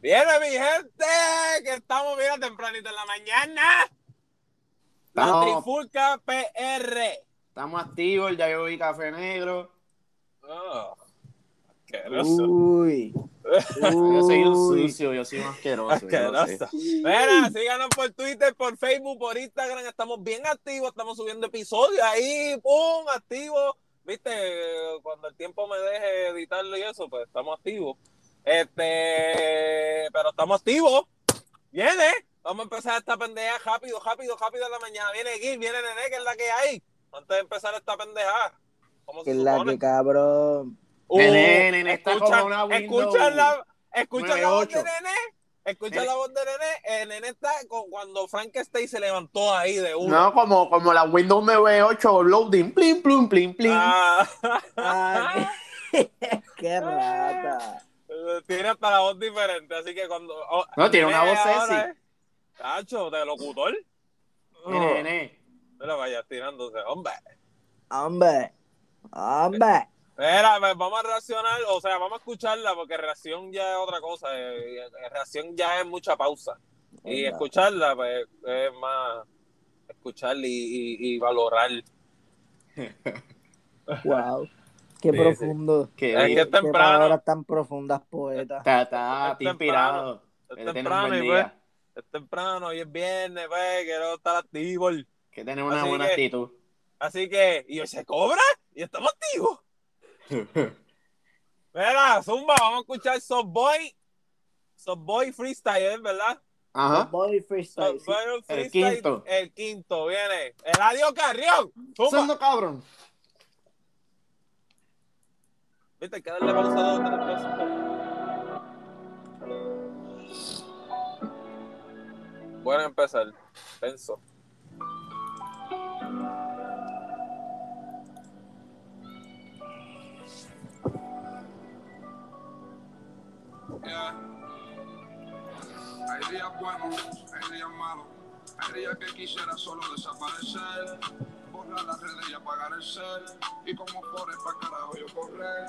Viene mi gente, que estamos, mira, tempranito en la mañana. La Estamos, Trifulca PR. estamos activos, ya yo vi café negro. Oh, asqueroso. Uy. Yo soy un Uy. sucio, yo soy un asqueroso. Asqueroso. Mira, síganos por Twitter, por Facebook, por Instagram. Estamos bien activos, estamos subiendo episodios ahí, pum, activos. Viste, cuando el tiempo me deje editarlo y eso, pues estamos activos. Este, pero estamos activos. Viene. Vamos a empezar esta pendeja rápido, rápido, rápido en la mañana. Viene Gil, viene Nene, que es la que hay. Antes de empezar esta pendeja. ¿Cómo Que se es la que cabrón. Uh, Nene, nene, está escucha, como una Windows escucha la, escucha la voz de 98. Nene. Escucha Nene. la voz de Nene. El Nene está con, cuando Frankenstein se levantó ahí de uno. No, como, como la Windows 98 loading, plin, plum, plin, plin. Ah, qué rata. Tiene hasta la voz diferente, así que cuando. oh, No, tiene una voz ahora sexy. Tacho, de locutor. Nene, nene. No le vayas tirándose, hombre. Hombre. Hombre. Espera, pues vamos a reaccionar, o sea, vamos a escucharla porque reacción ya es otra cosa. eh, reacción ya es mucha pausa. Y escucharla, pues, es más escuchar y, y, y valorar. Wow. Qué Sí, profundo. Que Es que Qué es temprano. palabras tan profundas, poeta. está, está, Es inspirado. Es Que tener un temprano, y pues, es temprano y es viernes, pues, quiero estar activo. Que tener una Así buena que- actitud. Así que, y hoy se cobra y estamos activos. Mira, Zumba, vamos a escuchar Softboy. Softboy Freestyle, ¿verdad? Ajá. Boy freestyle. sí. Softboy El Freestyle, quinto. El quinto, viene. Eladio Carrión. Zumba. Cabrón. Viste, hay que darle pausa dos, tres veces. Bueno, empezar. Tenso. Yeah. Hay días buenos, hay días malos, hay días que quisiera solo desaparecer, borrar las redes y apagar el cel, y como por para carajo yo correr,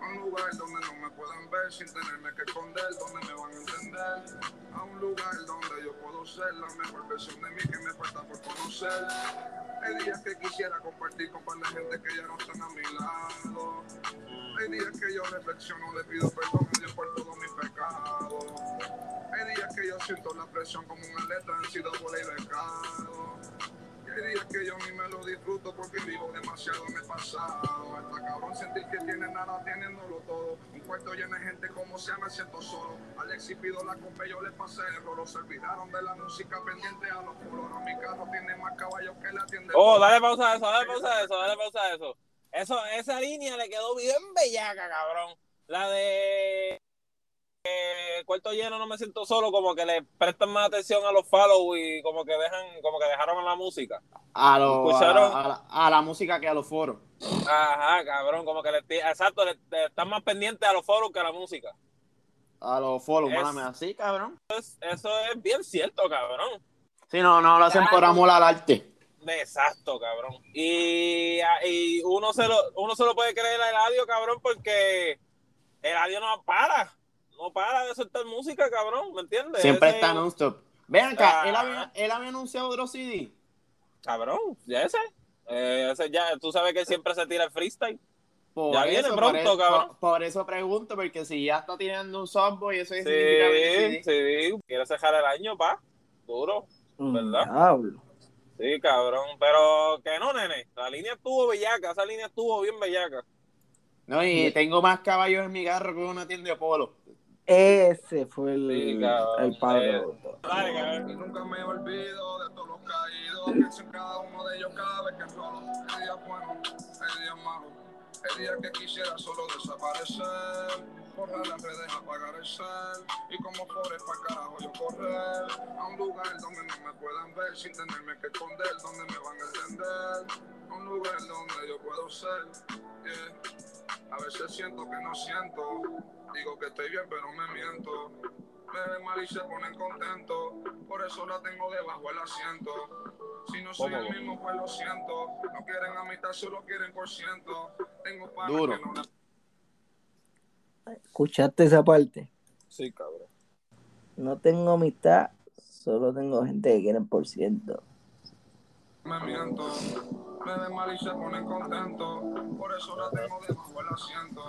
a un lugar donde no me puedan ver sin tenerme que esconder, donde me van a entender, a un lugar donde yo puedo ser la mejor versión de mí que me falta por conocer. Hay días que quisiera compartir con de gente que ya no están a mi lado. Hay días que yo reflexiono, le pido perdón a Dios por todos mis pecados. Hay días que yo siento la presión como un atleta en sido y becado. Y días que yo ni me lo disfruto porque vivo demasiado en el pasado. Está cabrón sentir que tiene nada teniéndolo todo. Un cuarto lleno de gente como sea me siento solo. Alexis pido la copa y yo le pasé el rolo. Se olvidaron de la música pendiente a los colores. Mi carro tiene más caballos que la tienda. Oh, dale pausa a eso, dale pausa a eso, dale pausa a eso. Eso, esa línea le quedó bien bellaca, cabrón. La de eh, cuarto lleno no me siento solo, como que le prestan más atención a los follow y como que dejan, como que dejaron a la música. A, lo- a, ¿Escucharon? a la, a la música que a los foros. Ajá, cabrón, como que le exacto, le, le están más pendientes a los foros que a la música. A los follow, Es- mami, así, cabrón. Eso es bien cierto, cabrón. Sí, no, no lo hacen por amor al arte. Exacto, cabrón. Y, y uno se lo, uno se lo puede creer a Eladio, cabrón, porque Eladio no para. No para de soltar música, cabrón, ¿me entiendes? Siempre Ese- está non-stop. Ven acá, Ah. él, había, él había anunciado otro CD. Cabrón, ya ese. Eh, ese ya, tú sabes que siempre se tira el freestyle. Por Ya viene por pronto, cabrón. Por, por eso pregunto, porque si ya está tirando un softball, eso Sí, significa que CD. sí. Quiere cerrar el año, pa. Duro. ¿Verdad? Diablo. Sí, cabrón. Pero que no, nene. La línea estuvo bellaca. Esa línea estuvo bien bellaca. No, y tengo más caballos en mi carro que una tienda de polo. Ese fue el, Sí, cabrón. el padre. Eh. Dale, cabrón. Y nunca me olvido de todos los caídos. Pienso en cada uno de ellos cada vez que rolo. Hay días buenos, hay días malos. Hay días que quisiera solo desaparecer. Borrar las redes, apagar el cel. Y como forest para carajo yo correr. A un lugar donde no me puedan ver sin tenerme que esconder. Donde me van a entender. A un lugar donde yo puedo ser. Yeah. A veces siento que no siento. Digo que estoy bien, pero me miento. Me ven mal y se ponen contentos. Por eso la tengo debajo del asiento. Si no soy el mismo, pues lo siento. No quieren amistad, solo quieren por ciento. Tengo Duro. que no la ¿Escuchaste esa parte? Sí, cabrón. No tengo amistad, solo tengo gente que quieren por ciento. me miento. Me ven mal y se ponen contentos. Por eso la tengo debajo del asiento.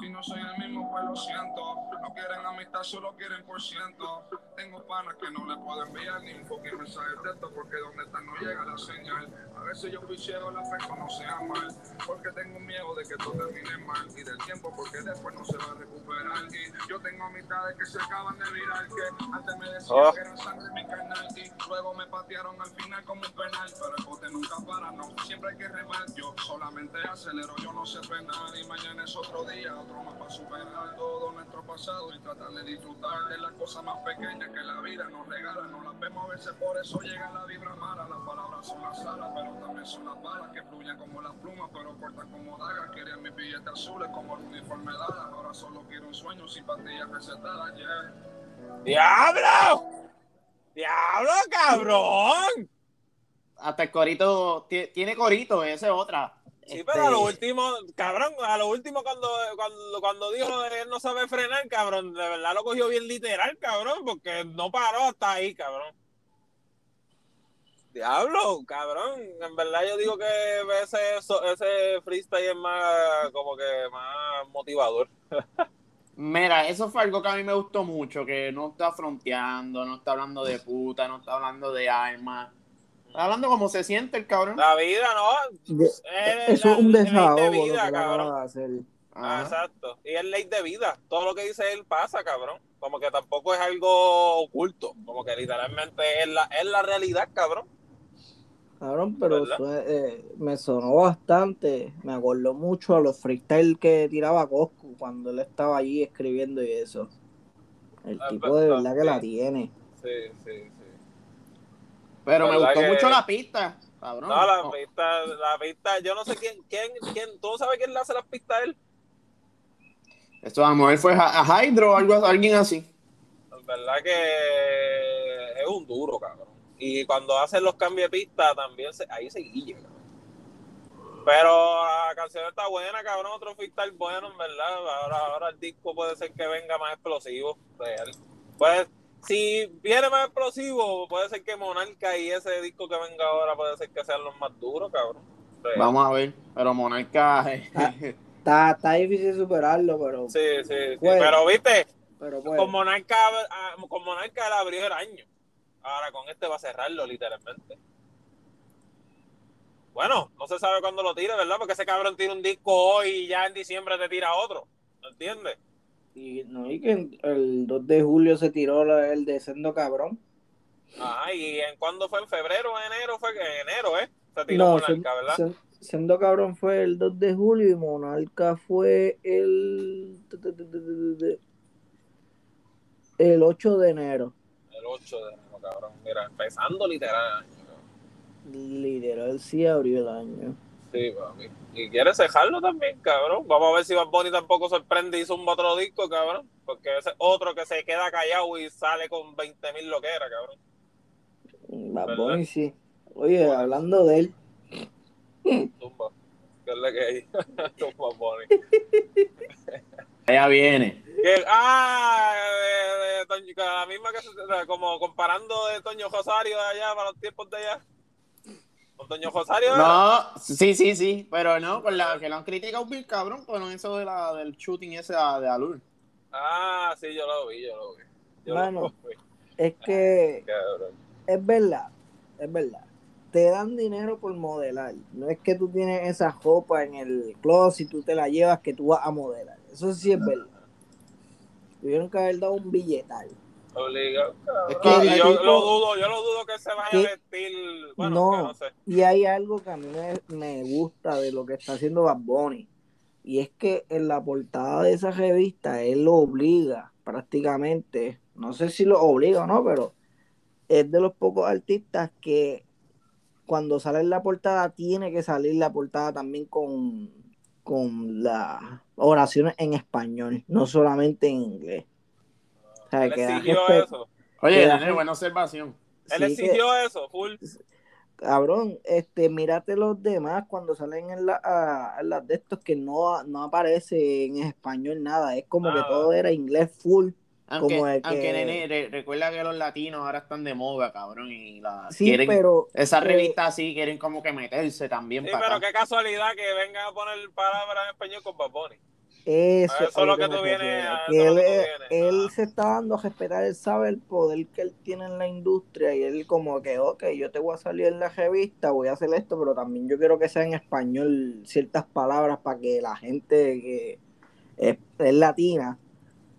Si no soy el mismo, pues lo siento. No quieren amistad, solo quieren por ciento. Tengo panas que no le puedo enviar ni un poquito mensaje de texto porque donde están no llega la señal. A veces yo picheo la fe no sea mal. Porque tengo miedo de que todo termine mal. Y del tiempo porque después no se va a recuperar. Y yo tengo amistades que se acaban de virar. Que antes me decían Oh. que eran sangre mi canal. Y luego me patearon al final como un penal. Pero el bote nunca para, no. Siempre hay que remar. Yo solamente acelero, yo no sé frenar. Y mañana es otro día, para superar todo nuestro pasado y tratar de disfrutar de las cosas más pequeñas que la vida nos regala. No las vemos a veces, por eso llega la vibra mala. Las palabras son las alas, pero también son las balas que fluyen como las plumas, pero cortan como dagas. Querían mis billetes azules como el uniforme de Dallas. Ahora solo quiero un sueño sin pastillas recetadas, yeah. ¡Diablo! ¡Diablo, cabrón! Hasta el corito, ti- tiene corito, esa es otra. Sí, Este, pero a lo último, cabrón, a lo último cuando, cuando, cuando dijo lo de él no sabe frenar, cabrón, de verdad lo cogió bien literal, cabrón, porque no paró hasta ahí, cabrón. Diablo, cabrón, en verdad yo digo que ese, ese freestyle es más, como que más motivador. Mira, eso fue algo que a mí me gustó mucho, que no está fronteando, no está hablando de puta, no está hablando de armas. Está hablando como se siente el cabrón. La vida, ¿no? De- Es eso es un ley de desahogo lo vida, cabrón. de. Ah, exacto. Y es ley de vida. Todo lo que dice él pasa, cabrón. Como que tampoco es algo oculto. Como que literalmente es la, es la realidad, cabrón. Cabrón, pero eso, eh, me sonó bastante. Me acordó mucho a los freestyle que tiraba Coscu cuando él estaba allí escribiendo y eso. El Ah, tipo de pero verdad que la tiene. Sí, sí, sí. Pero me ¿Verdad gustó que- mucho la pista, cabrón. No, la No. pista, la pista, yo no sé quién, quién, quién, tú sabes quién le hace las pistas a él. Esto a lo mejor fue a, Hydro o algo, alguien así. En verdad que es un duro, cabrón. Y cuando hacen los cambios de pista, también se, ahí se guilla, cabrón. Pero la canción está buena, cabrón. Otro freestyle bueno, en verdad. Ahora, ahora el disco puede ser que venga más explosivo. Real. Pues, si viene más explosivo, puede ser que Monarca y ese disco que venga ahora puede ser que sean los más duros, cabrón. Real. Vamos a ver. Pero Monarca. Ah. Está, está difícil superarlo, pero, Sí, sí, sí. Pero, viste, pero con Monarca, ah, con Monarca él abrió el año. Ahora con este va a cerrarlo, literalmente. Bueno, no se sabe cuándo lo tire, ¿verdad? Porque ese cabrón tira un disco hoy y ya en diciembre te tira otro. ¿No entiendes? Y, no, y que el 2 de julio se tiró la- el de Sendo Cabrón. Ajá, y en cuándo fue en febrero o enero, fue que en enero, ¿eh? Se tiró No, Monarca, ¿verdad? Sen- Sendo Cabrón fue el 2 de julio y Monarca fue el el 8 de enero. El 8 de enero, cabrón. Mira, empezando literal. Literal, sí abrió el año. Sí, papi. Y quiere cejarlo también, cabrón. Vamos a ver si Bad Bunny tampoco sorprende y zumba otro disco, cabrón. Porque ese otro que se queda callado y sale con 20 mil loqueras, cabrón. Bad ¿Verdad? Bunny sí. Oye, hablando de él, Zumba. ¿Qué es la que hay? Zumba Bunny. Allá viene. Que- ah, de, de Toño- la misma que como comparando de Toño Rosario de allá para los tiempos de allá. Con Toño Rosario. No, sí, sí, sí. Pero no, con la que lo han criticado bien, cabrón, con eso de la, del shooting ese de, de Alur. Ah, sí, yo lo vi, yo lo vi. Yo Mano. lo vi. es que Cabrón. es verdad, es verdad. Te dan dinero por modelar. No es que tú tienes esa ropa en el closet y tú te la llevas que tú vas a modelar. Eso sí es verdad. Tuvieron que haber dado un billetal. Obligado. Es que yo tipo- lo dudo, yo lo dudo que se vaya a vestir. Bueno, No. que no sé. Y hay algo que a mí me, me gusta de lo que está haciendo Bad Bunny. Y es que en la portada de esa revista él lo obliga prácticamente. No sé si lo obliga o no, pero es de los pocos artistas que cuando sale en la portada tiene que salir la portada también con, con las oraciones en español, no solamente en inglés. Sea, Él que da exigió respeto. eso. Oye, nene, buena observación. Él Sí, que- exigió eso, full. Cabrón, este, mírate los demás cuando salen en, la, a- en las de estos que no, no aparece en español nada, es como que todo era inglés full Aunque, Como el que- aunque nene, re- recuerda que los latinos ahora están de moda, cabrón, y la Sí, quieren, pero esas eh, revistas así quieren como que meterse también Sí, para pero acá. qué casualidad que vengan a poner palabras en español con Bad Bunny. Eso, A eso es lo que tú vienes, que él, vienes, él se está dando a respetar, él sabe el poder que él tiene en la industria y él como que, ok, yo te voy a salir en la revista, voy a hacer esto, pero también yo quiero que sea en español ciertas palabras para que la gente que es, es latina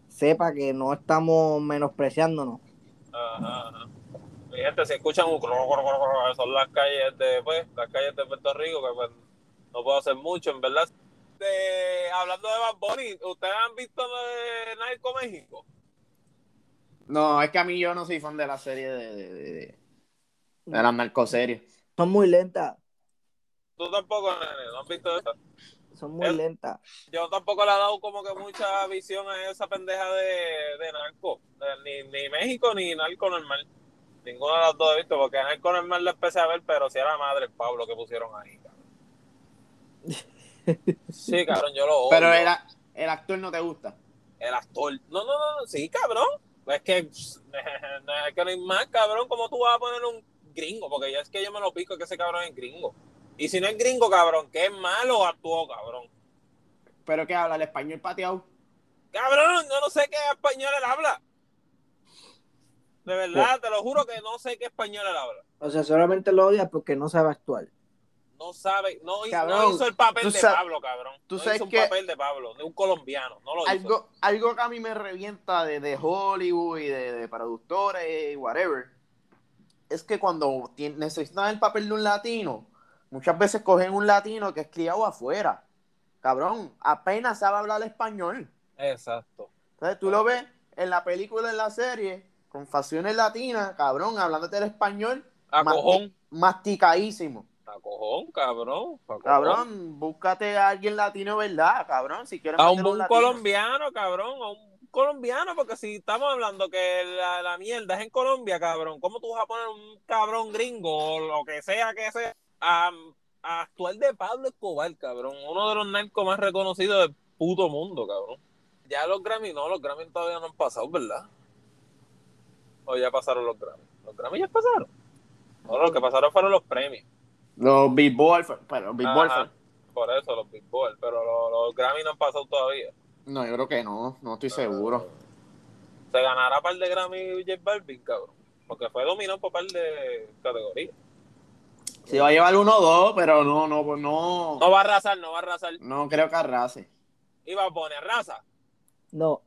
sepa que no estamos menospreciándonos. Ajá, ajá. Gente, si escuchan un son las calles de, pues, las calles de Puerto Rico, que pues, no puedo hacer mucho, en verdad. De- hablando de Bad Bunny, ¿ustedes han visto de Narco México? No, es que a mí yo no soy fan de la serie de, de, de, de- de las narcoseries. Son muy lentas, Tú tampoco, nene, no has visto eso. son muy Es- lentas. Yo tampoco le he dado como que mucha visión a esa pendeja de, de narco. De- ni, ni México ni narco normal. Ninguna de las dos he visto, porque narco normal la empecé a ver, pero si era madre el Pablo que pusieron ahí, cabrón. Sí, cabrón, yo lo odio. Pero el, el actor no te gusta. El actor. No, no, no, sí, cabrón. Es que, pss, es que no hay más, cabrón. ¿Cómo tú vas a poner un gringo? Porque ya es que yo me lo pico que ese cabrón es gringo. Y si no es gringo, cabrón, que es malo actuó, cabrón. Pero que habla el español pateado. Cabrón, yo no sé qué español él habla. De verdad, te lo juro que no sé qué español él habla. O sea, solamente lo odias porque no sabe actuar. No sabe, no, hizo- Cabrón, no hizo el papel de Pablo, cabrón. tú no sabes hizo un que- papel de Pablo, de un colombiano. No lo hizo. Algo, algo que a mí me revienta de, de Hollywood y de, de productores y whatever, es que cuando necesitan el papel de un latino, muchas veces cogen un latino que es criado afuera. Cabrón, apenas sabe hablar español. Exacto. Entonces tú lo ves en la película, en la serie, con facciones latinas, cabrón, hablándote el español, A masticadísimo. Cojón, cabrón. cojón. Cabrón, búscate a alguien latino, ¿verdad? Cabrón, si quieres A un, colombiano, cabrón, a un colombiano, porque si estamos hablando que la, la mierda es en Colombia, cabrón, ¿cómo tú vas a poner un cabrón gringo o lo que sea que sea a, a actuar de Pablo Escobar, cabrón? Uno de los narcos más reconocidos del puto mundo, cabrón. Ya los Grammy, no, los Grammy todavía no han pasado, ¿verdad? O ya pasaron los Grammy. Los Grammy ya pasaron. No, lo que pasaron fueron los premios. Los Billboard, pero Billboard Ajá, por eso, los Billboard, pero los, los Grammy no han pasado todavía. No, yo creo que no, no estoy seguro. Se ganará par de Grammy J Balvin, cabrón. Porque fue dominado por par de categorías. Se va a llevar uno o dos, pero no, no, pues no, No va a arrasar, no va a arrasar. no creo que arrase. Iba a poner raza. No,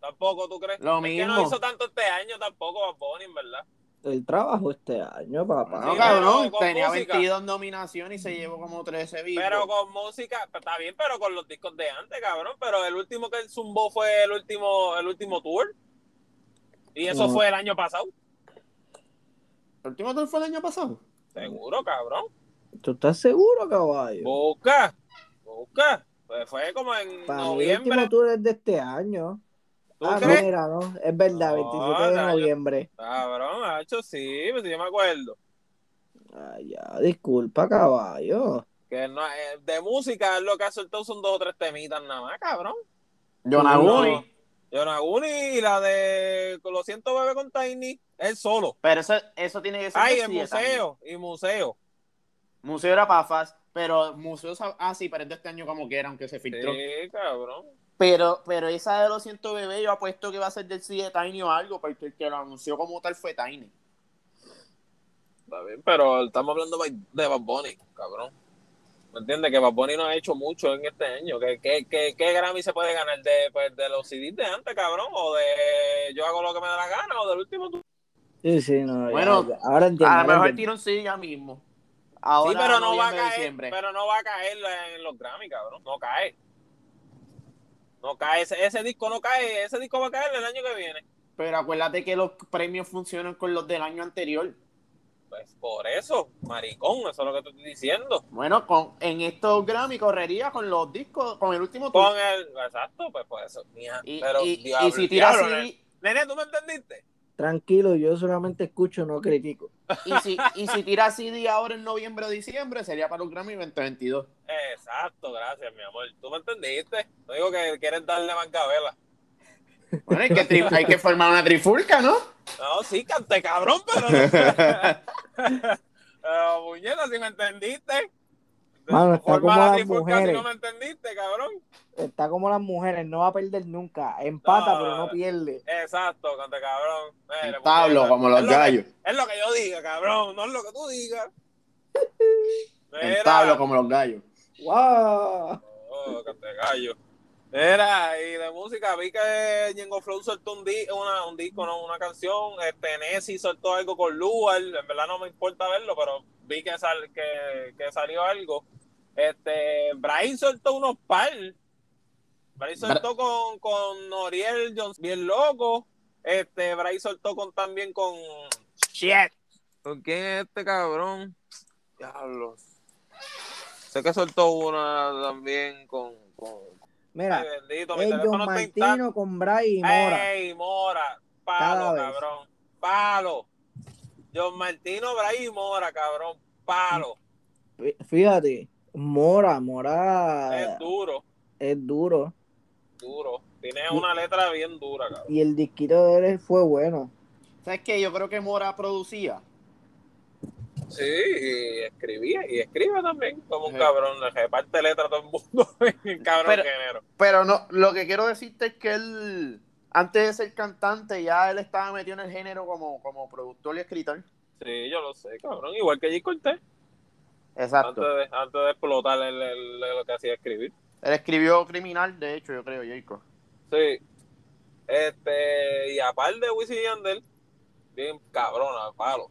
Tampoco, ¿tú crees? Lo Es que mismo. no hizo tanto este año tampoco Bad Bunny, en verdad. El trabajo este año, papá. No, Sí, cabrón, tenía música. 22 nominaciones y se llevó como 13 vivos. Pero con música, está bien, pero con los discos de antes, cabrón. Pero el último que él zumbó fue el último, el último tour. Y eso No. fue el año pasado. ¿El último tour fue el año pasado? Seguro, cabrón. ¿Tú estás seguro, caballo? Busca, busca. Pues fue como en Para mí el noviembre. último tour es de este año. ¿Tú Ah, crees? mira, no, es verdad, No, 27 de no, noviembre. Cabrón, ha hecho sí, pues yo me acuerdo. Ay, ya, disculpa, caballo. Que no, eh, de música lo que ha soltado son dos o tres temitas nada más, cabrón. Yonaguni. Yonaguni y la de Lo siento bebé con Tiny, él solo. Pero eso, eso tiene que ser. Ay, el museo, y museo. Museo era Pafas, pero museo. sab- Ah, sí, pero es de este año como quiera, aunque se filtró. Sí, cabrón. Pero, pero esa de los 100 bebé, yo apuesto que va a ser del CD Tiny o algo, porque el que lo anunció como tal fue Tiny. Está bien, pero estamos hablando de Bad Bunny, cabrón. ¿Me entiendes? Que Bad Bunny no ha hecho mucho en este año. ¿Qué, qué, qué, qué Grammy se puede ganar? ¿De, pues, de los CDs de antes, cabrón? ¿O de yo hago lo que me da la gana? ¿O del último tour? Sí, sí, no. ya, Bueno, ya, ahora entiendo. A lo mejor tira un CD ya mismo. Sí, Ahora, pero no va a caer, diciembre. pero no va a caer en los Grammy, cabrón. No cae. No cae, ese, ese disco no cae, ese disco va a caer el año que viene. Pero acuérdate que los premios funcionan con los del año anterior. Pues por eso, maricón, eso es lo que te estoy diciendo. Bueno, con, en estos Grammy correría con los discos, con el último tour. Con el, exacto, pues por eso. Mija, Y, pero, y- y diablo, si tiras. Nene, ¿tú me entendiste? Tranquilo, yo solamente escucho, no critico. y si, y si tiras CD ahora en noviembre o diciembre, sería para los Grammy 2022. Exacto, gracias, mi amor. ¿Tú me entendiste? No digo que quieres darle mancabela. Bueno, hay que, tri- hay que formar una trifulca, ¿no? No, sí, cante cabrón, pero no. Pero, puñeta, si me entendiste. Mano, está Forma como la las mujeres. no me entendiste, cabrón. Está como las mujeres, no va a perder nunca. Empata, No. pero no pierde. Exacto, cante cabrón. Mire, Tablo, como los Es lo que- gallos. Es lo que yo diga, cabrón, no es lo que tú digas. En tablo, como los gallos. ¡Wow! Oh, cante gallo. Era, y de música vi que Ñengo Flow soltó un, di una, un disco, no, una canción. Este, Nessie soltó algo con Luar. En verdad no me importa verlo, pero vi que, sal, que, que salió algo. Este, Brian soltó unos par. Brian soltó con, con Noriel Jones, bien loco. Este, Brian soltó con también con. Shit. ¿Con quién es este cabrón? Diablo. Sé que soltó una también con. con Mira, Ay, bendito, mi John. Martino con Bray y Mora. ¡Ey, Mora! Palo, cabrón. Palo. John Martino, Bray y Mora, cabrón. Palo. Fí- Fíjate, Mora, Mora Es duro, es duro. duro. Tiene una letra bien dura, cabrón. Y el disquito de él fue bueno. ¿Sabes qué? Yo creo que Mora producía. Sí, y escribía, y escribe también, como un Sí. cabrón. Le reparte letra a todo el mundo. cabrón Pero- género. Pero no, lo que quiero decirte es que él, antes de ser cantante, ya él estaba metido en el género como, como productor y escritor. Sí, yo lo sé, cabrón. Igual que G. Cortés. Exacto. Antes de, antes de explotar el, el- lo que hacía escribir. Él escribió Criminal, de hecho, yo creo, Jacob. Sí. Este, y aparte de Wisin y Yandel, bien cabrona, palo.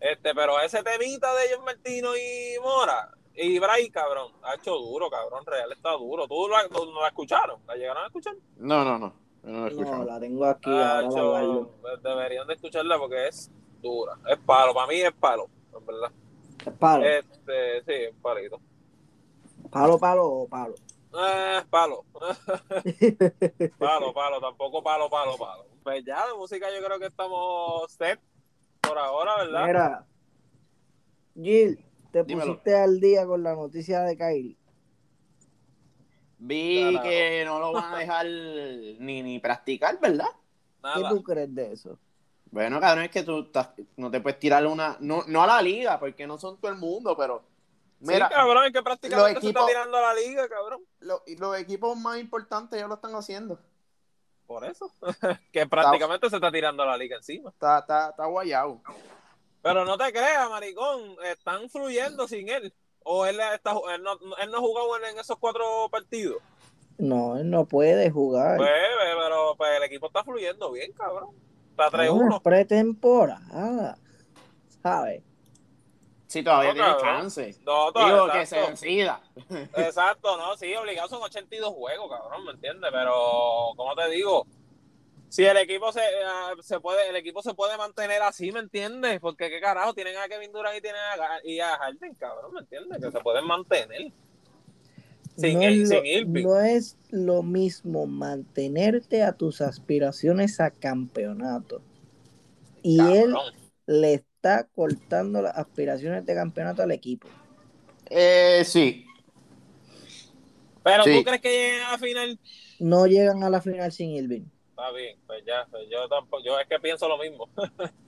Este, pero ese temita de John Martino y Mora y Bray, cabrón, ha hecho duro, cabrón, real está duro. ¿Tú la, tú no la escucharon? ¿La llegaron a escuchar? No, no, no. no la tengo aquí Ah, ahora. guardo. deberían de escucharla porque es dura. Es palo, para mí es palo, en verdad. Palo. Este, sí, es palito. Palo, palo o palo. Eh, palo. palo, palo, tampoco palo, palo, palo. Pues ya, de música yo creo que estamos set por ahora, ¿verdad? Mira, Gil, te Dímelo. pusiste al día con la noticia de Kylie. Vi Carajo. que no lo van a dejar ni, ni practicar, ¿verdad? ¿Qué Nada. tú crees de eso? Bueno, cabrón, es que tú estás- no te puedes tirar una. No, no a la liga, porque no son todo el mundo, pero. Mira, sí, cabrón, es que prácticamente los se equipos- está tirando a la liga, cabrón. lo- los equipos más importantes ya lo están haciendo. Por eso. que prácticamente se está tirando a la liga encima. Está, está, está guayado. Pero no te creas, maricón. Están fluyendo sin él. O él, está, él, no, él no jugó en, en esos cuatro partidos. No, él no puede jugar. Pues, pero pues, el equipo está fluyendo bien, cabrón. Está Es 3-1. una pretemporada. ¿Sabes? Sí, todavía No, tiene chance. No, Digo todo, que se exacto. decida. Exacto, no, sí, obligado son 82 juegos, cabrón, ¿me entiendes? Pero, ¿cómo te digo? Si el equipo se, ah, se puede, el equipo se puede mantener así, ¿me entiendes? Porque qué carajo, tienen a Kevin Durant y tienen a, y a Harden, cabrón, ¿me entiendes? Que se pueden mantener. Sin, no, es sin lo, Irving. no es lo mismo mantenerte a tus aspiraciones a campeonato. Y él le está cortando las aspiraciones de campeonato al equipo. Eh, sí. Pero Sí. tú crees que lleguen a la final. No llegan a la final sin Irving. Está bien, pues ya, pues yo tampoco, yo es que pienso lo mismo.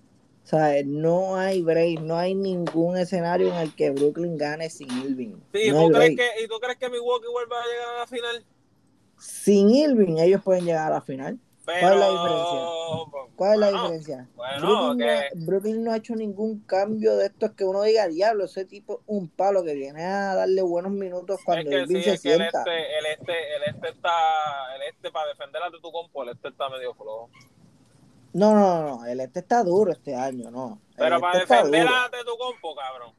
O sea, no hay break, no hay ningún escenario en el que Brooklyn gane sin Irving. Sí, no ¿tú crees que, ¿Y tú crees que Milwaukee vuelva a llegar a la final? Sin Irving ellos pueden llegar a la final. Pero, ¿Cuál es la diferencia? ¿Cuál es la diferencia? Bueno, Brooklyn, no, que- Brooklyn no ha hecho ningún cambio de estos que uno diga, diablo, ese tipo es un palo que viene a darle buenos minutos cuando es que Irving sí, se es que el sienta. este, el este, el este está, el este para defender a tu compo, el este está medio flojo. No, no, no, el este está duro este año, no. El Pero para este defender duro. a tu compo, cabrón.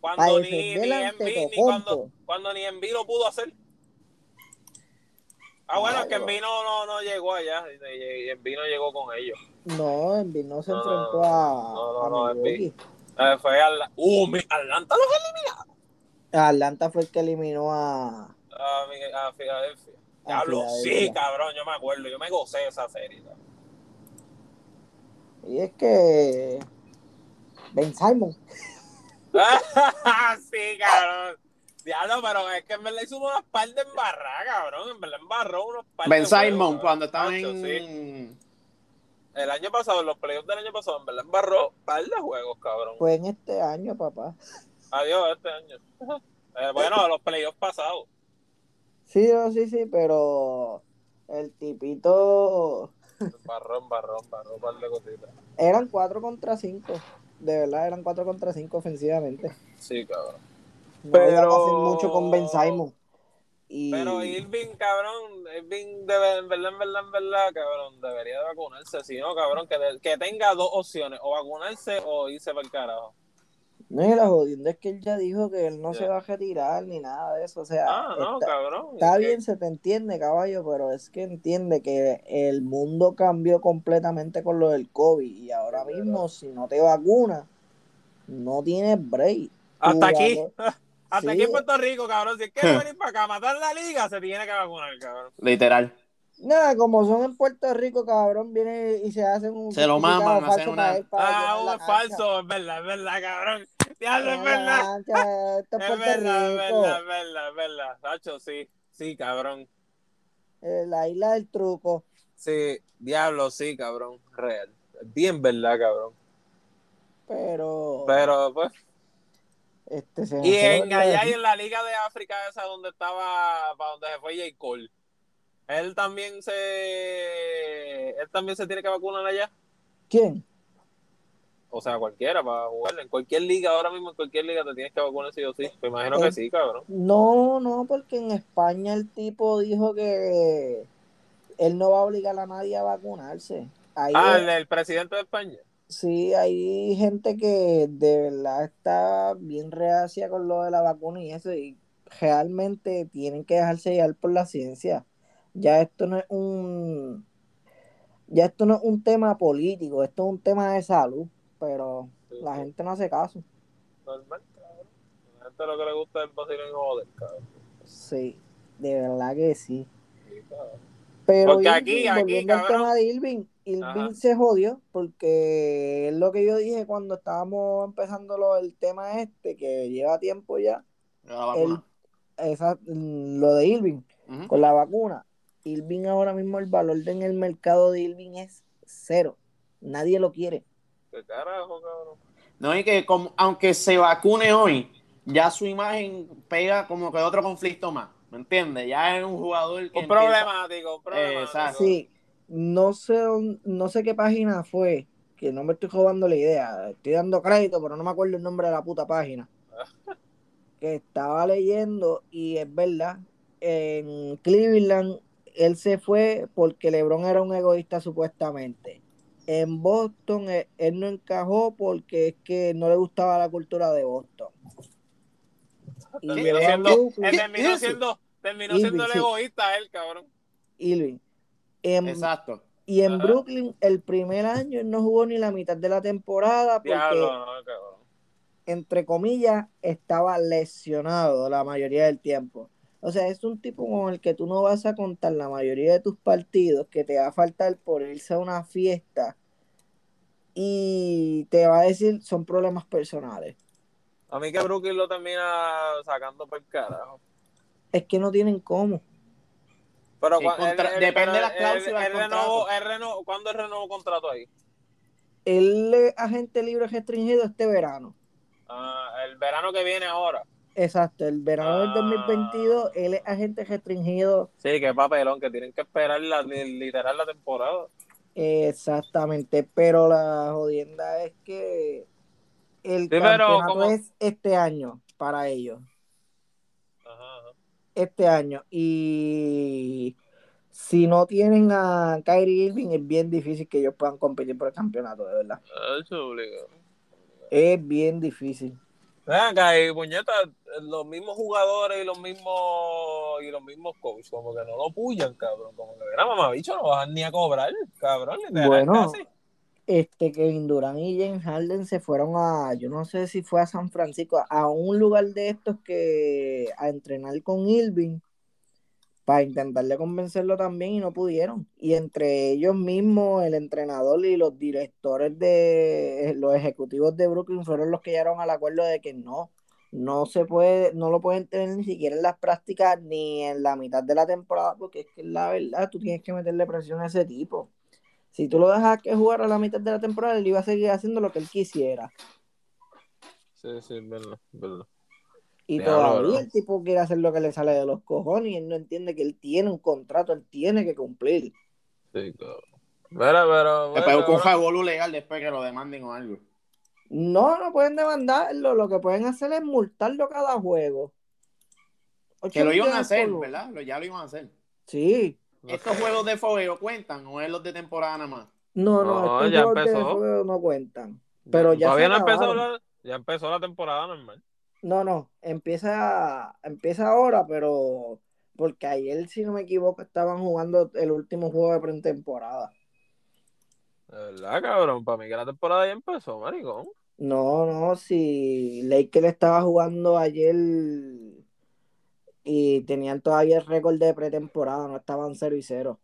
Para Cuando ni, ni Embiid, ni cuando, cuando ni Embiid lo pudo hacer. Ah, bueno, es que. Embiid no, no, no llegó allá, y, y Embiid no llegó con ellos. No, Embiid no se No, enfrentó a, no, no, a no, Milwaukee. Eh, fue uh, mi- Atlanta lo fue Atlanta fue el que eliminó a, a Filadelfia. A Diablo, sí, cabrón, yo me acuerdo, yo me gocé esa serie. Y es que Ben Simon. sí, cabrón. Diablo, pero es que en verdad hizo unas par de embarradas, cabrón. En verdad embarró unos par Ben de juegos, Simon, cuando estaba en. sí. El año pasado, en los playoffs del año pasado, en verdad embarró par de juegos, cabrón. Fue en este año, papá. Adiós este año. Eh, bueno, los playoffs pasados. Sí, no, sí, sí, pero el tipito Embarró, embarró, embarró, par de cositas. eran 4 contra 5. De verdad, eran 4 contra 5 ofensivamente. Sí, cabrón. No Pero- iba a hacer mucho con Ben Simon. Y... Pero Irving, cabrón, Irving debe, en verdad, en verdad, en verdad, cabrón, debería de vacunarse. Si no, cabrón, que, de- que tenga dos opciones, o vacunarse o irse para el carajo. No, y la jodienda es que él ya dijo que él no se va a retirar ni nada de eso. O sea, Ah, no, está, cabrón. está es que- bien, se te entiende, caballo, pero es que entiende que el mundo cambió completamente con lo del COVID. Y ahora Sí, mismo, si no te vacunas, no tienes break. Hasta aquí. Hasta Sí. aquí en Puerto Rico, cabrón. Si quiere venir para acá a matar la liga, se tiene que vacunar, cabrón. Literal. Nada, como son en Puerto Rico, cabrón, viene y se hacen un Se lo maman, hacen una- Ah, un es falso, es verdad, es verdad, cabrón. Diablo, es verdad. esto es verdad, verdad, es verdad, es verdad. Sacho, sí, sí, cabrón. Eh, la isla del truco. Sí, diablo, sí, cabrón. Real. Bien verdad, cabrón. Pero, Pero, pues. este se Y en allá y en la Liga de África, esa donde estaba, para donde se fue J. Cole. Él también se. Él también se tiene que vacunar allá. ¿Quién? O sea, cualquiera para jugar. En cualquier liga, ahora mismo en cualquier liga te tienes que vacunar sí o sí. Me imagino que sí, cabrón. No, no, porque en España el tipo dijo que él no va a obligar a nadie a vacunarse. Ahí Ah, es- el presidente de España. sí, hay gente que de verdad está bien reacia con lo de la vacuna y eso, y realmente tienen que dejarse llevar por la ciencia. Ya esto no es un, ya esto no es un tema político, esto es un tema de salud, pero Sí, la sí. gente no hace caso. Normal, cabrón. A la gente lo que le gusta es vacilar y joder, cabrón. Sí, de verdad que sí. Sí. Pero Porque Irving, aquí- aquí, volviendo al tema de Irving, Irving Ajá. se jodió porque es lo que yo dije cuando estábamos empezando lo, el tema este, que lleva tiempo ya, La vacuna. esa, lo de Irving con la vacuna. Irving ahora mismo el valor de- en el mercado de Irving es cero. Nadie lo quiere. ¿Qué carajo, cabrón? No, y que como, aunque se vacune hoy, ya su imagen pega como que otro conflicto más. ¿Me entiendes? Ya es un jugador que. Un empieza- problemático, un problemático. Exacto. Sí, no sé, dónde- no sé qué página fue, que no me estoy robando la idea, estoy dando crédito, pero no me acuerdo el nombre de la puta página. Que estaba leyendo y es verdad, en Cleveland él se fue porque LeBron era un egoísta supuestamente. En Boston él, él no encajó porque es que no le gustaba la cultura de Boston. Y Terminó siendo, Brooklyn, él ¿Qué terminó siendo, terminó Irving, siendo el sí. egoísta él, cabrón. Irving. En, Exacto. Y en Ajá. Brooklyn, el primer año, él no jugó ni la mitad de la temporada porque, Diablo, no, cabrón. entre comillas, estaba lesionado la mayoría del tiempo. O sea, es un tipo con el que tú no vas a contar la mayoría de tus partidos, que te va a faltar por irse a una fiesta y te va a decir son problemas personales. A mí que Brooklyn lo termina sacando por el carajo. Es que no tienen cómo. Pero, él- él- depende de las cláusulas él renovó, renovó- ¿Cuándo él renovó contrato ahí? Él es agente libre restringido este verano. Ah, el verano que viene ahora. Exacto, el verano del Ah. 2022, él es agente restringido Sí, qué papelón, que tienen que esperar la, li- literal la temporada. Exactamente, pero la jodienda es que el pero campeonato como- es este año para ellos, Ajá, ajá. este año. Y si no tienen a Kyrie Irving, es bien difícil que ellos puedan competir por el campeonato, de verdad. Eso es obligado. Es bien difícil. Ven acá, y puñeta, los mismos jugadores y los mismos y los mismos coaches, como que no lo puyan, cabrón. Como que, mira, mamabicho, no bajan ni a cobrar, cabrón. Bueno, casi. Este Kevin Durant y James Harden se fueron a, yo no sé si fue a San Francisco, a un lugar de estos que a entrenar con Irving para intentarle convencerlo también y no pudieron. Y entre ellos mismos, el entrenador y los directores de los ejecutivos de Brooklyn fueron los que llegaron al acuerdo de que no, no se puede, no lo pueden tener ni siquiera en las prácticas ni en la mitad de la temporada, porque es que la verdad, tú tienes que meterle presión a ese tipo. Si tú lo dejas que jugar a la mitad de la temporada, él iba a seguir haciendo lo que él quisiera. Sí, sí, verdad, verdad. Y todavía el tipo quiere hacer lo que le sale de los cojones y él no entiende que él tiene un contrato, él tiene que cumplir. Sí, cabrón. Pero, pero, Después bueno, un ahora- revolú legal después que lo demanden o algo. No, no pueden demandarlo, lo que pueden hacer es multarlo cada juego. Ocho Que lo iban a hacer, por- ¿verdad? Lo- Ya lo iban a hacer. Sí. ¿Estos juegos de fogueo cuentan o es los de temporada nada más? No, no, No, estos ya juegos de empezó. fuego no cuentan. Pero ya Todavía se no empezó la, ya empezó la temporada normal. No, no, empieza, empieza ahora, pero porque ayer, si no me equivoco, estaban jugando el último juego de pretemporada. De verdad, cabrón. Para mí que la temporada ya empezó, maricón. No, no, si Lakers estaba jugando ayer y tenían todavía el récord de pretemporada, no estaban 0 y 0.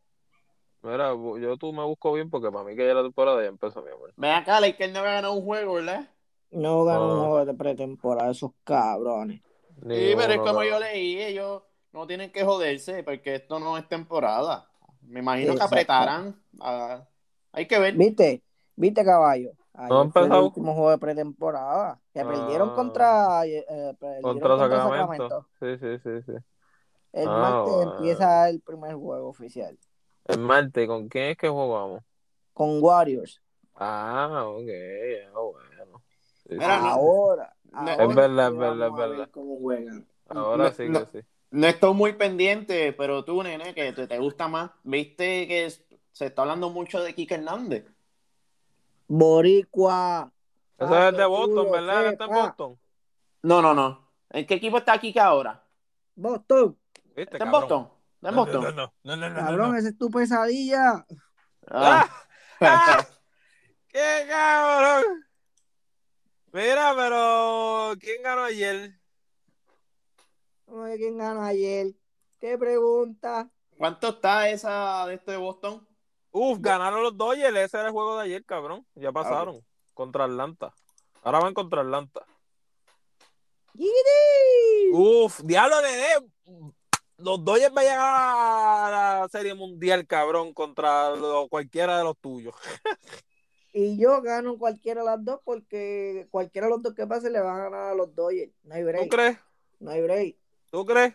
Mira, yo tú me busco bien porque para mí que ya la temporada ya empezó, mi amor. Ven acá, Lakers no había ganado un juego, ¿verdad? No ganó un Ah. juego de pretemporada, esos cabrones. Ni Sí, pero es como yo leí, ellos no tienen que joderse porque esto no es temporada. Me imagino que apretarán. hay que ver. ¿Viste? ¿Viste, caballo? Ayer No ha fue el último juego de pretemporada. Que Ah. perdieron contra, eh, perdieron Contra contra Sacramento. Sí, sí, sí, sí. El Ah, martes bueno. empieza el primer juego oficial. El martes, ¿con quién es que jugamos? Con Warriors. Ah, ok, ya, bueno. Mira, no- ahora. no- ahora Es verdad, es verdad, es verdad. cómo juegan. Ahora No, sí no. que sí. No estoy muy pendiente, pero tú, nene, que te, te gusta más. ¿Viste que es- se está hablando mucho de Kike Hernández? Boricua. Eso es de Boston, ¿verdad? Está en sepas. Boston. No, no, no. ¿En qué equipo está Kike ahora? Boston. ¿Viste, ¿Está en cabrón? Boston? ¿Está en Boston? No, no, no, no, no, no, Cabrón, no. esa es tu pesadilla. Ah. ¡Ah! ¡Qué cabrón! Mira, pero ¿quién ganó ayer? Ver quién ganó ayer. ¿Qué pregunta? ¿Cuánto está esa de esto de Boston? Uf, ganaron los Dodgers. Ese era el juego de ayer, cabrón. Ya pasaron. Contra Atlanta. Ahora van contra Atlanta. ¡Yiri! Uf, diablo, nene. Los Dodgers van a llegar a la Serie Mundial, cabrón, contra lo- cualquiera de los tuyos. Y yo gano cualquiera de las dos porque cualquiera de los dos que pase le van a ganar a los Dodgers. No hay ¿Tú break. crees? No hay break. ¿Tú crees?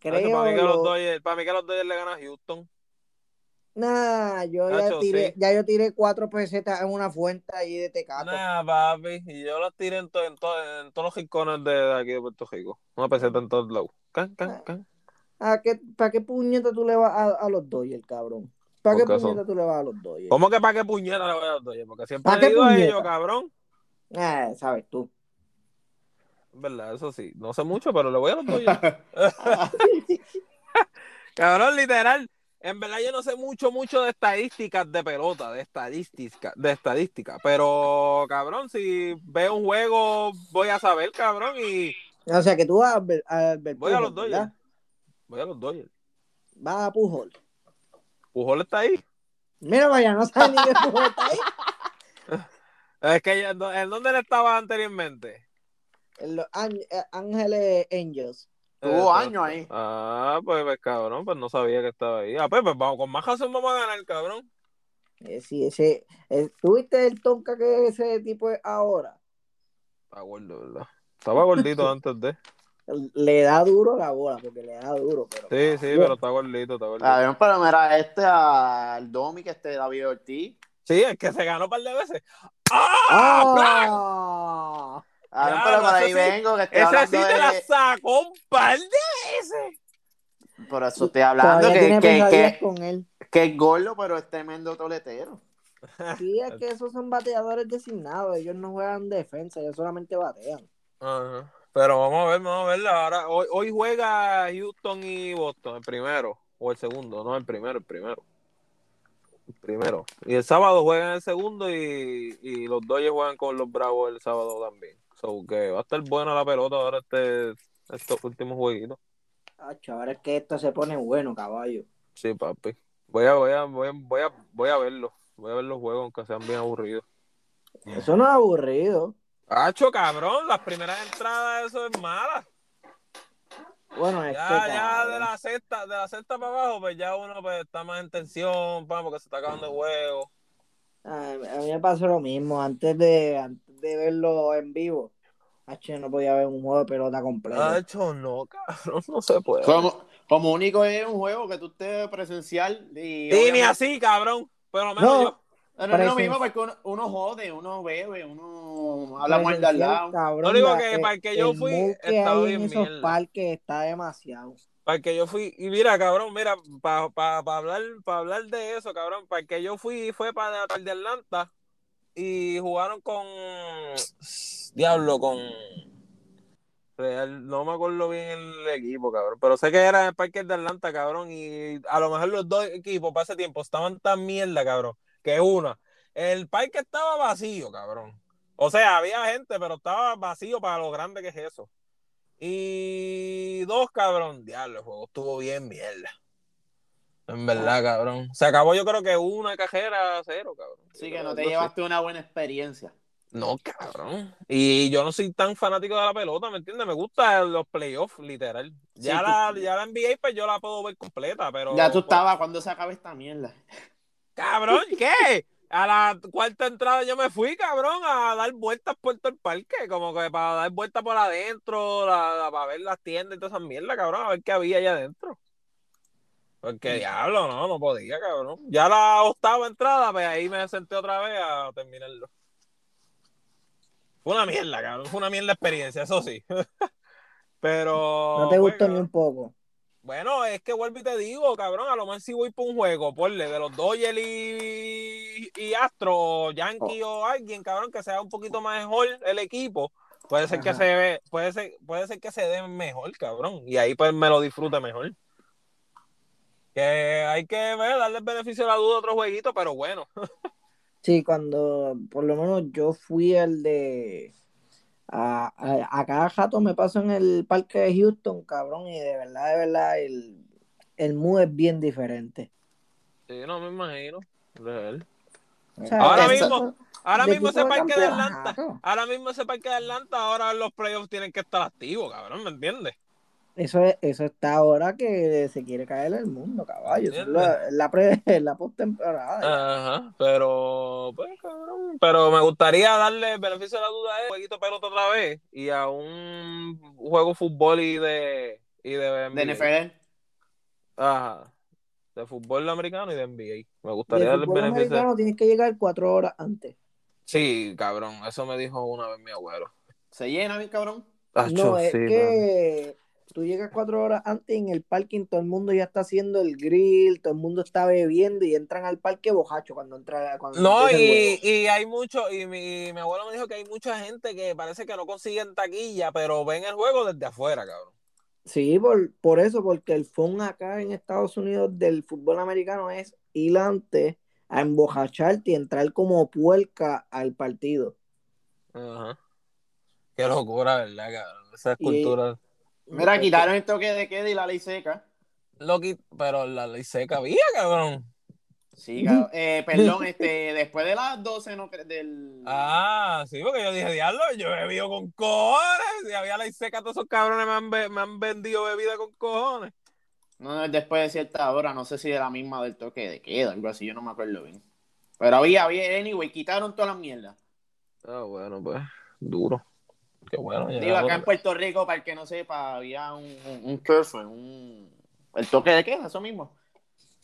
Creo. para, mí que los lo- Dodgers, para mí que los Dodgers le ganan a Houston. Nah, yo ya tiré, sí. ya yo tiré cuatro pesetas en una fuente ahí de Tecato. Nah, papi. Y yo las tiré en, to- en, to- en todos los rincones de, de aquí de Puerto Rico. Una peseta en todos lados. Can, can, can. ¿A qué, ¿Para qué puñeta tú le vas a, a los Dodgers, cabrón? ¿Para qué puñeta tú le vas a los Dodgers? ¿Cómo que para qué puñeta le voy a dar Dodgers? Porque siempre ¿Pa' he qué ido a ellos, cabrón. Ah, sabes tú. Verdad, eso sí. No sé mucho, pero le voy a los Dodgers. Cabrón, literal. En verdad yo no sé mucho, mucho de estadísticas de pelota, de estadística, de estadística. Pero, cabrón, si veo un juego, voy a saber, cabrón, y O sea, que tú vas a ver, a ver voy a los Dodgers. ¿verdad? Voy a los Dodgers. Vas a Pujol. Pujol está ahí. Mira, vaya, no sabes ni que Pujol está ahí. Es que ¿en dónde él estaba anteriormente? En los eh, Ángeles Angels. Tuvo años ahí. Ah, pues, pues, cabrón, pues no sabía que estaba ahí. Ah, pues, pues vamos, con más razón vamos a ganar, cabrón. Eh, sí, ese, eh, ¿Tuviste el tonka que ese tipo es ahora? Está gordo, ¿verdad? Estaba gordito antes de. Le da duro la bola, porque le da duro, pero. Sí, sí, pero está gordito, está gordito. A ver, pero mira, este al Domi, que este David Ortiz. Sí, es que se ganó un par de veces. ¡Ah! ¡Ah! A ver, pero por ahí sí- vengo, que estoy Ese hablando sí te la de... sacó un par de veces. Por eso estoy hablando Todavía que, tiene que, pesadillas que, con él. que es gordo, pero es tremendo toletero. Sí, es que esos son bateadores designados. Ellos no juegan defensa, ellos solamente batean. Ajá. Pero vamos a ver, vamos a ver. Ahora, hoy, hoy juega Houston y Boston, el primero. O el segundo, no, el primero, el primero. El primero. Y el sábado juegan el segundo y, y los Dodgers juegan con los Bravos el sábado también. So que va a estar buena la pelota ahora este, estos últimos jueguitos. Acho, ahora es que esto se pone bueno, caballo. Sí, papi. Voy a, voy a, voy a, voy a, voy a verlo. Voy a ver los juegos, aunque sean bien aburridos. Eso no es aburrido. Hacho, cabrón, las primeras entradas, eso es mala. Bueno, es Ya, que. ya de la sexta, de la sexta para abajo, pues ya uno pues, está más en tensión, pa, porque se está acabando el juego. A a mí me pasó lo mismo. Antes de, antes de verlo en vivo, H, no podía ver un juego de pelota completo. Hacho, no, cabrón, no se puede. Como, como único es un juego que tú estés presencial y. Ni obviamente- así, cabrón. Pero lo menos No, yo. No, no es lo Presen- mismo porque uno, uno jode, uno bebe, uno habla mal de al lado. cabrón, No digo que el- para el que yo el fui, que estaba bien en esos mierda. parques está demasiado. Para el que yo fui, y mira, cabrón, mira, para pa, pa hablar, para hablar de eso, cabrón, para el que yo fui fue para el de Atlanta y jugaron con Diablo, con Real, no me acuerdo bien el equipo, cabrón, pero sé que era en el parque de Atlanta, cabrón, y a lo mejor los dos equipos para ese tiempo estaban tan mierda, cabrón, que una, el parque estaba vacío, cabrón. O sea, había gente, pero estaba vacío para lo grande que es eso. Y dos, cabrón. Diablo, el juego estuvo bien mierda. En verdad, cabrón. Se acabó yo creo que una cajera a cero, cabrón. Así que no te llevaste una buena experiencia. sí. No, cabrón. Y yo no soy tan fanático de la pelota, ¿me entiendes? Me gustan los playoffs, literal. Ya, Sí, la, tú- ya la NBA, pues yo la puedo ver completa, pero... ya tú pues, estabas cuando se acabe esta mierda. Cabrón, ¿qué? A la cuarta entrada yo me fui, cabrón, a dar vueltas por todo el parque, como que para dar vueltas por adentro, la- la- para ver las tiendas y todas esas mierdas, cabrón, a ver qué había allá adentro. Porque diablo, no, no podía, cabrón. Ya la octava entrada, pues ahí me senté otra vez a terminarlo. Fue una mierda, cabrón, fue una mierda experiencia, eso sí. Pero. No te pues, gustó ni cabrón, un poco. Bueno, es que vuelvo y te digo, cabrón, a lo mejor si voy por un juego, ponle de los Dodgers y, y Astro, o Yankee o alguien, cabrón, que sea un poquito mejor el equipo, puede ser que se ve, puede ser, puede ser que se den mejor, cabrón, y ahí pues me lo disfrute mejor. Que hay que ver, darle el beneficio de la duda a otro jueguito, pero bueno. Sí, cuando por lo menos yo fui el de. A, a, a cada rato me paso en el parque de Houston, cabrón, y de verdad, de verdad, el, el mood es bien diferente. Sí, no me imagino. Real. O sea, Ahora mismo, Ahora mismo ese parque de. Atlanta, ahora mismo ese parque de Atlanta, ahora los playoffs tienen que estar activos, cabrón, ¿me entiendes? Eso, es, eso está ahora que se quiere caer el mundo, caballo. Eso es la, la, pre, la postemporada. Ajá, pero, pues, cabrón, pero me gustaría darle el beneficio de la duda a un jueguito de pelota otra vez y a un juego de fútbol y de, y de De NBA. NFL. Ajá, de fútbol americano y de NBA. Me De gustaría darle el fútbol beneficio. americano tienes que llegar cuatro horas antes. Sí, cabrón, eso me dijo una vez mi abuelo. Se llena bien, cabrón. Acho, no, es sí, que tú llegas cuatro horas antes y en el parking todo el mundo ya está haciendo el grill, todo el mundo está bebiendo y entran al parque bojacho cuando entra cuando No, y, y hay mucho, y mi, mi abuelo me dijo que hay mucha gente que parece que no consiguen taquilla, pero ven el juego desde afuera, cabrón. Sí, por, por eso, porque el phone acá en Estados Unidos del fútbol americano es ir antes a embojacharte y entrar como puerca al partido. Ajá. Qué locura, ¿verdad, cabrón? Esa Y- cultura. Mira, quitaron el toque de queda y la ley seca. Lo qui- pero la ley seca había, cabrón. Sí, cabrón. Eh, perdón, este, después de las 12 no del. Ah, sí, porque yo dije, diablo, yo he bebido con cojones. Si había ley seca, todos esos cabrones me han, me han vendido bebida con cojones. No, no, es después de cierta hora, no sé si de la misma del toque de queda, algo así, yo no me acuerdo bien. Pero había, había, anyway, quitaron todas las mierdas. Ah, bueno, pues, duro. Qué bueno. Digo, acá ahora- en Puerto Rico, para el que no sepa, había un, un, un curfew, un, el toque de queda, eso mismo.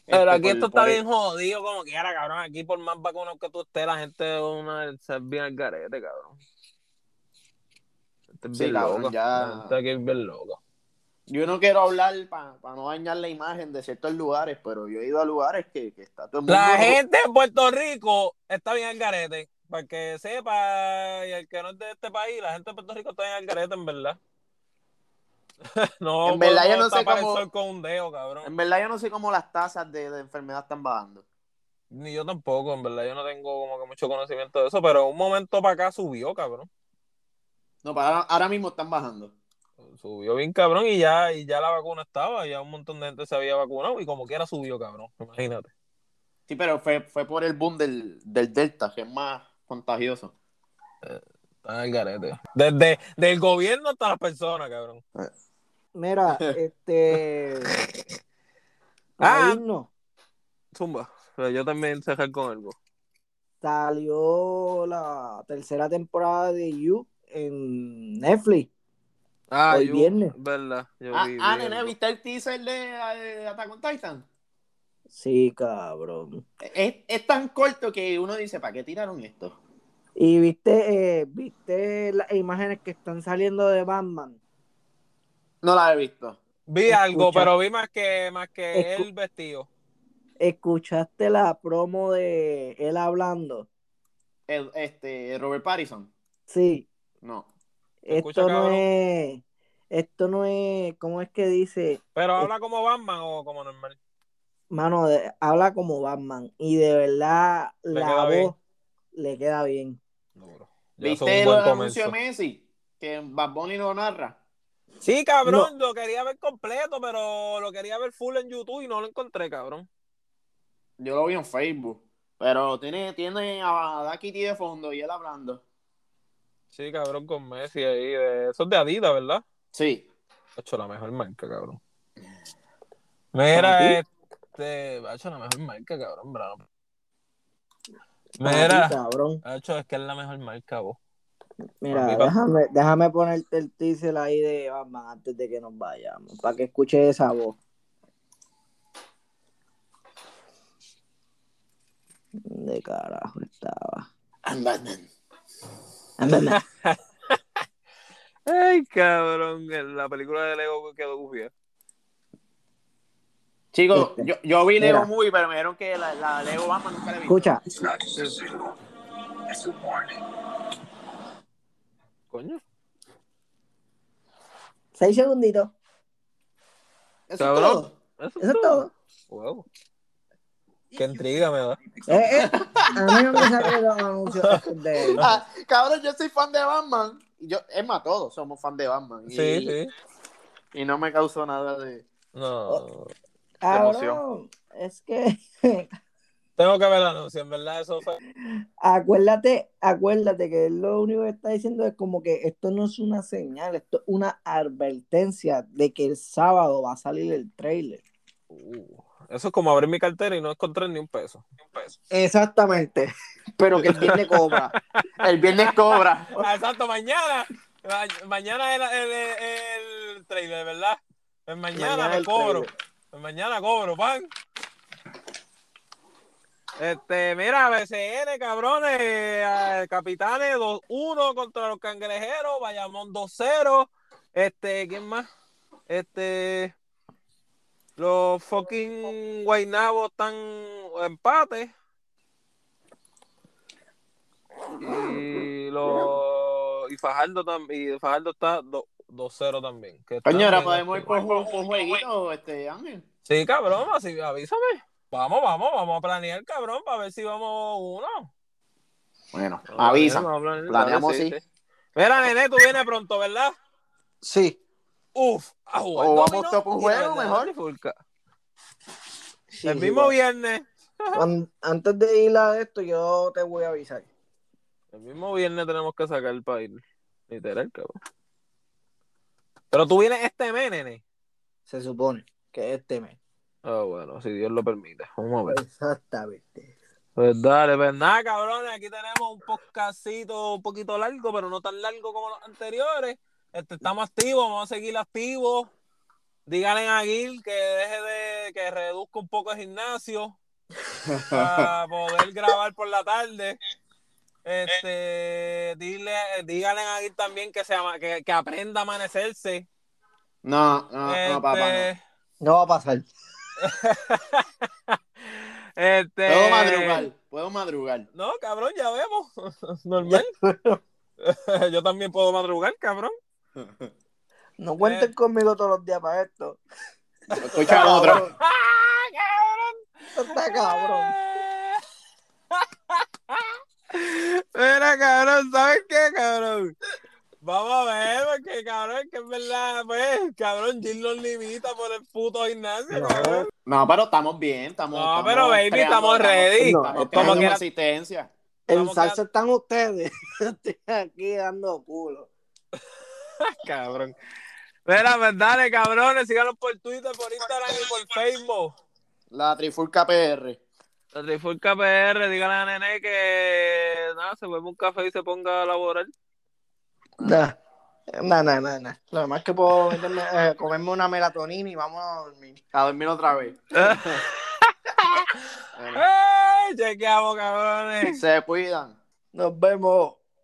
Pero Este, aquí por- esto está bien jodido, como quiera, cabrón. Aquí, por más vacunado que tú estés, la gente es una, se es bien al garete, cabrón. Gente es Sí, bien cabrón, loca. ya- gente aquí es bien loca. Yo no quiero hablar para no dañar la imagen de ciertos lugares, pero yo he ido a lugares que, que está todo el mundo. La gente en Puerto Rico está bien al garete. Para que sepa, y el que no es de este país, la gente de Puerto Rico está al garete, en verdad. no, En verdad, yo no sé el cómo- con un dedo, cabrón. En verdad, yo no sé cómo las tasas de, de enfermedad están bajando. Ni yo tampoco, en verdad, yo no tengo como que mucho conocimiento de eso, pero un momento para acá subió, cabrón. No, para ahora, ahora mismo están bajando. Subió bien cabrón y ya, y ya la vacuna estaba, ya un montón de gente se había vacunado y como quiera subió, cabrón. Imagínate. Sí, pero fue, fue por el boom del, del Delta, que es más contagioso. Están al garete. Desde del gobierno hasta las personas, cabrón. Mira, este. Ah. irnos, Zumba. Pero yo también cerrar con algo. salió la tercera temporada de You en Netflix. Ah, Hoy yo- viernes. Verdad. Yo Ah, vi- ah, vi. ¿viste el teaser de, de Attack on Titan? Sí, cabrón. Es, es tan corto que uno dice, ¿para qué tiraron esto? Y viste, eh, viste las imágenes que están saliendo de Batman. No la he visto. Vi algo, pero vi más que más que Escu- el vestido. ¿Escuchaste la promo de él hablando? El- este, Robert Pattinson. Sí. No. Escucha, Esto no cabrón. es. Esto no es. ¿Cómo es que dice? Pero habla como Batman o como normal. Mano, de- habla como Batman. Y de verdad, Le la queda voz bien. le queda bien. Duro. ¿Viste buen anuncio de. Messi? Que Bad Bunny lo narra. Sí, cabrón, lo quería ver completo, pero lo quería ver full en YouTube y no lo encontré, cabrón. Yo lo vi en Facebook. Pero tiene, tiene a Dakiti de fondo y él hablando. Sí, cabrón, con Messi ahí. De... Eso es de Adidas, ¿verdad? Sí. Ha hecho la mejor marca, cabrón. ¿Para Mira? Este. Ha hecho la mejor marca, cabrón, bravo. Ti, Mira, cabrón. ha hecho es que es la mejor marca, vos. Mira, mí, déjame, déjame ponerte el teaser ahí de Batman antes de que nos vayamos. Para que escuches esa voz. De carajo estaba. I'm Batman. Ándale. Ay, cabrón, en la película de Lego quedó gufia. Chicos, Este, yo, yo vi Lego. Movie, pero me dijeron que la, la Lego Batman nunca la visto. Escucha. Coño. seis segunditos. Eso Cabrón. es todo. Eso, es todo. Wow. Qué intriga me da. Eh, eh, a mí no me salen los anuncios de Ah, cabrón, yo soy fan de Batman. Y Yo, es más, todos somos fan de Batman. Y, Sí, sí. y no me causó nada de. No. Cabrón, es que Tengo que ver el anuncio, en verdad, eso fue. acuérdate, acuérdate que él lo único que está diciendo es como que esto no es una señal, esto es una advertencia de que el sábado va a salir el trailer. Uh, eso es como abrir mi cartera y no encontrar ni un peso. Ni un peso. Exactamente. Pero que el viernes cobra. El viernes cobra. Ah, exacto, mañana. ma- Mañana el, el, el, el trailer, ¿verdad? Pues mañana, Mañana me el cobro. trailer. Mañana cobro, pan. Este, mira, BCN, cabrones, eh, capitanes 2-1 contra los cangrejeros, Bayamón 2-0. Este, ¿quién más? Este, los fucking Guaynabos están empate. Y los y Fajardo también, y Fajardo está 2 2-0 también. que están Coño, ahora bien podemos ir por, ju- por jueguito, este, Ángel. Sí, cabrón, así, avísame. Vamos, vamos, vamos a planear, cabrón, para ver si vamos uno. Bueno, avisa. planear, vamos a planear, Planeamos, sí. Mira, nene, tú vienes pronto, ¿verdad? Sí. Uf, a jugar. O vamos por un juego, mejor. trifulca. sí, El mismo viernes. Antes de ir a esto, yo te voy a avisar. El mismo viernes tenemos que sacar para ir. Literal, cabrón. Pero tú vienes este mes, nene. Se supone que es este mes. Ah, bueno, si Dios lo permite. Vamos a ver. Exactamente. Pues dale, pues nada, cabrones, aquí tenemos un podcastito un poquito largo, pero no tan largo como los anteriores. Este, estamos activos, vamos a seguir activos. Díganle a Gil que deje de, que reduzca un poco el gimnasio para poder grabar por la tarde. Este, díganle a Gil también que, se, ama- que, que aprenda a amanecerse. No, no, no, papá, no. Este, No va a pasar. este, Puedo madrugar, puedo madrugar. No, cabrón, ya vemos. Normal. Yo también puedo madrugar, cabrón. No cuenten conmigo todos los días para esto. Escucha otro. ¡Ah, cabrón! Está cabrón. Mira, cabrón, ¿sabes qué, cabrón? Vamos a ver, porque cabrón, que es verdad, pues, cabrón, Gil nos limita por el puto gimnasio, No. cabrón. No, pero estamos bien, estamos. No, estamos pero, baby, creando- estamos ready. No, Estamos Como creando quiera- resistencia. En salsa están ustedes. Estoy aquí dando culo. Cabrón. Mira, pues dale, cabrones, síganos por Twitter, por Instagram y por Facebook. La Trifulca PR. La Trifulca PR, dígale a Nene que nada, se bebe un café y se ponga a laborar. No, no. no. Lo demás que puedo meterme, eh, comerme una melatonina y vamos a dormir. A dormir otra vez. Bueno, ¡Ay! Chequeamos, cabrones. se cuidan. Nos vemos.